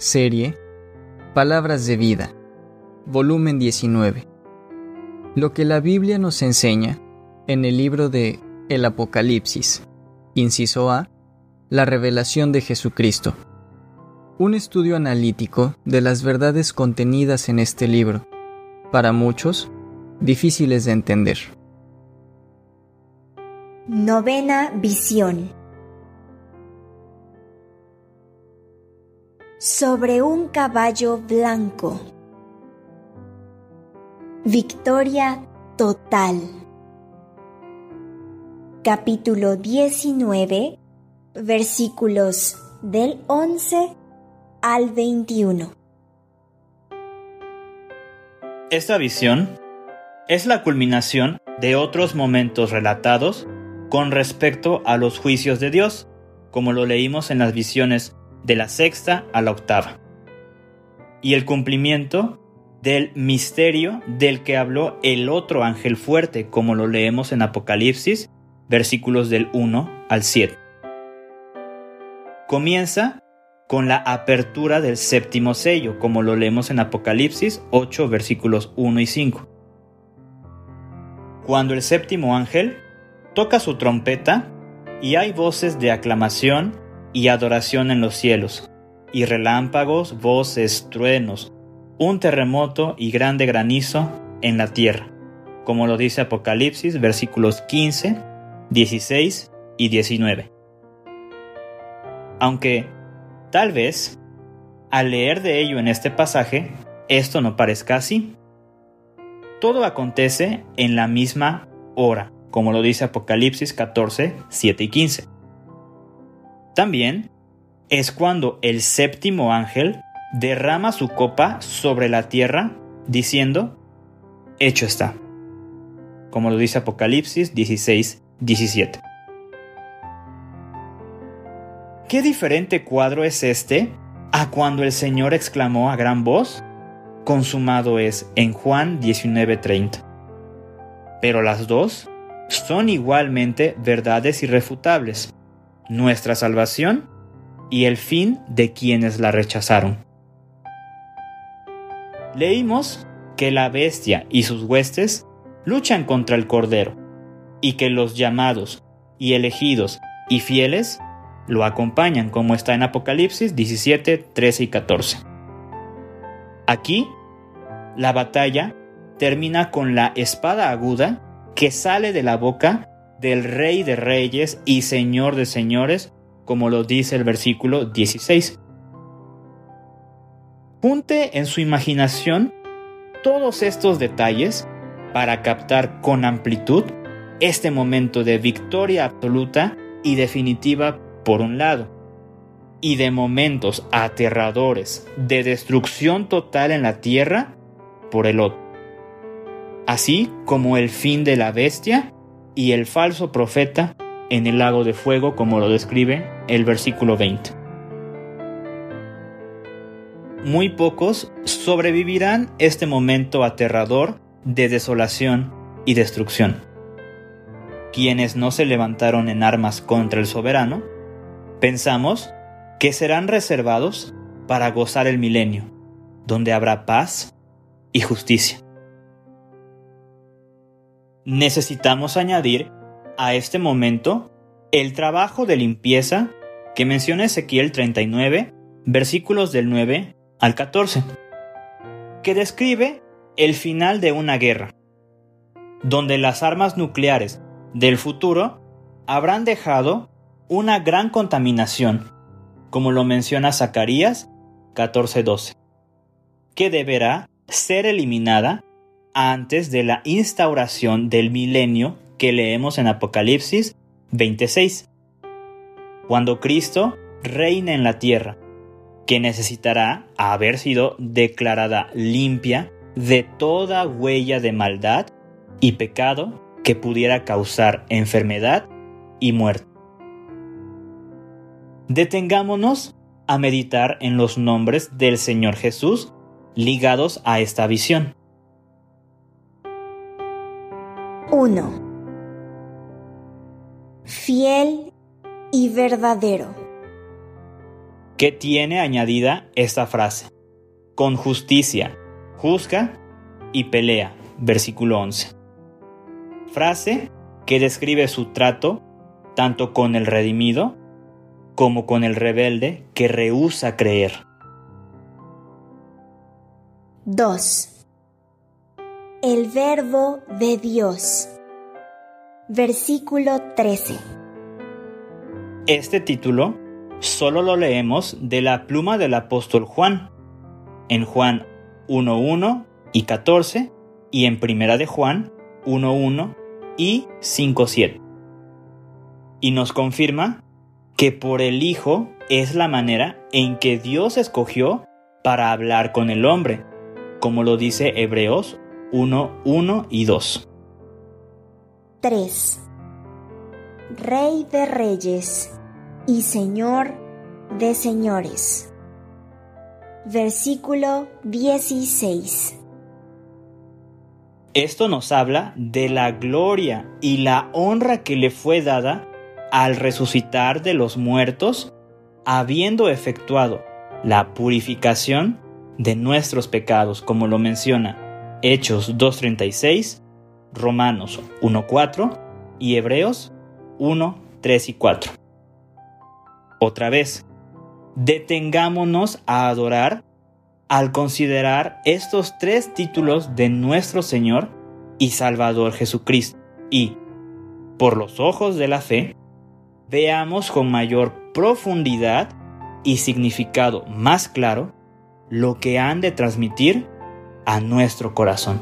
Serie Palabras de Vida, volumen 19. Lo que la Biblia nos enseña en el libro de El Apocalipsis, inciso A, la revelación de Jesucristo. Un estudio analítico de las verdades contenidas en este libro, para muchos, difíciles de entender. Novena visión. Sobre un caballo blanco. Victoria total. Capítulo 19, versículos del 11 al 21. Esta visión es la culminación de otros momentos relatados con respecto a los juicios de Dios, como lo leímos en las visiones de la sexta a la octava. Y el cumplimiento del misterio del que habló el otro ángel fuerte, como lo leemos en Apocalipsis, versículos del 1 al 7. Comienza con la apertura del séptimo sello, como lo leemos en Apocalipsis 8, versículos 1 y 5. Cuando el séptimo ángel toca su trompeta y hay voces de aclamación y adoración en los cielos, y relámpagos, voces, truenos, un terremoto y grande granizo en la tierra, como lo dice Apocalipsis versículos 15, 16 y 19. Aunque, tal vez, al leer de ello en este pasaje, esto no parezca así. Todo acontece en la misma hora, como lo dice Apocalipsis 14, 7 y 15. También es cuando el séptimo ángel derrama su copa sobre la tierra, diciendo, hecho está, como lo dice Apocalipsis 16, 17. ¿Qué diferente cuadro es este a cuando el Señor exclamó a gran voz, consumado es en Juan 19:30? Pero las dos son igualmente verdades irrefutables nuestra salvación y el fin de quienes la rechazaron. Leímos que la bestia y sus huestes luchan contra el Cordero, y que los llamados y elegidos y fieles lo acompañan, como está en Apocalipsis 17, 13 y 14. Aquí, la batalla termina con la espada aguda que sale de la boca del Rey de Reyes y Señor de Señores, como lo dice el versículo 16. Junte en su imaginación todos estos detalles para captar con amplitud este momento de victoria absoluta y definitiva por un lado, y de momentos aterradores de destrucción total en la tierra por el otro, así como el fin de la bestia y el falso profeta en el lago de fuego, como lo describe el versículo 20. Muy pocos sobrevivirán este momento aterrador de desolación y destrucción. Quienes no se levantaron en armas contra el soberano, pensamos que serán reservados para gozar el milenio, donde habrá paz y justicia necesitamos añadir a este momento el trabajo de limpieza que menciona Ezequiel 39, versículos del 9 al 14, que describe el final de una guerra, donde las armas nucleares del futuro habrán dejado una gran contaminación, como lo menciona Zacarías 14:12, que deberá ser eliminada antes de la instauración del milenio que leemos en Apocalipsis 26, cuando Cristo reina en la tierra, que necesitará haber sido declarada limpia de toda huella de maldad y pecado que pudiera causar enfermedad y muerte. Detengámonos a meditar en los nombres del Señor Jesús ligados a esta visión. 1. Fiel y verdadero. que tiene añadida esta frase. Con justicia, juzga y pelea. Versículo 11. Frase que describe su trato tanto con el redimido como con el rebelde que rehúsa creer. 2. El verbo de Dios. Versículo 13. Este título solo lo leemos de la pluma del apóstol Juan, en Juan 1.1 y 14 y en Primera de Juan 1.1 y 5.7. Y nos confirma que por el Hijo es la manera en que Dios escogió para hablar con el hombre, como lo dice Hebreos 1.1 y 2. 3. Rey de Reyes y Señor de Señores. Versículo 16. Esto nos habla de la gloria y la honra que le fue dada al resucitar de los muertos, habiendo efectuado la purificación de nuestros pecados, como lo menciona Hechos 2.36, Romanos 1.4 y Hebreos 1.3 y 4. Otra vez, detengámonos a adorar al considerar estos tres títulos de nuestro Señor y Salvador Jesucristo y, por los ojos de la fe, veamos con mayor profundidad y significado más claro lo que han de transmitir a nuestro corazón.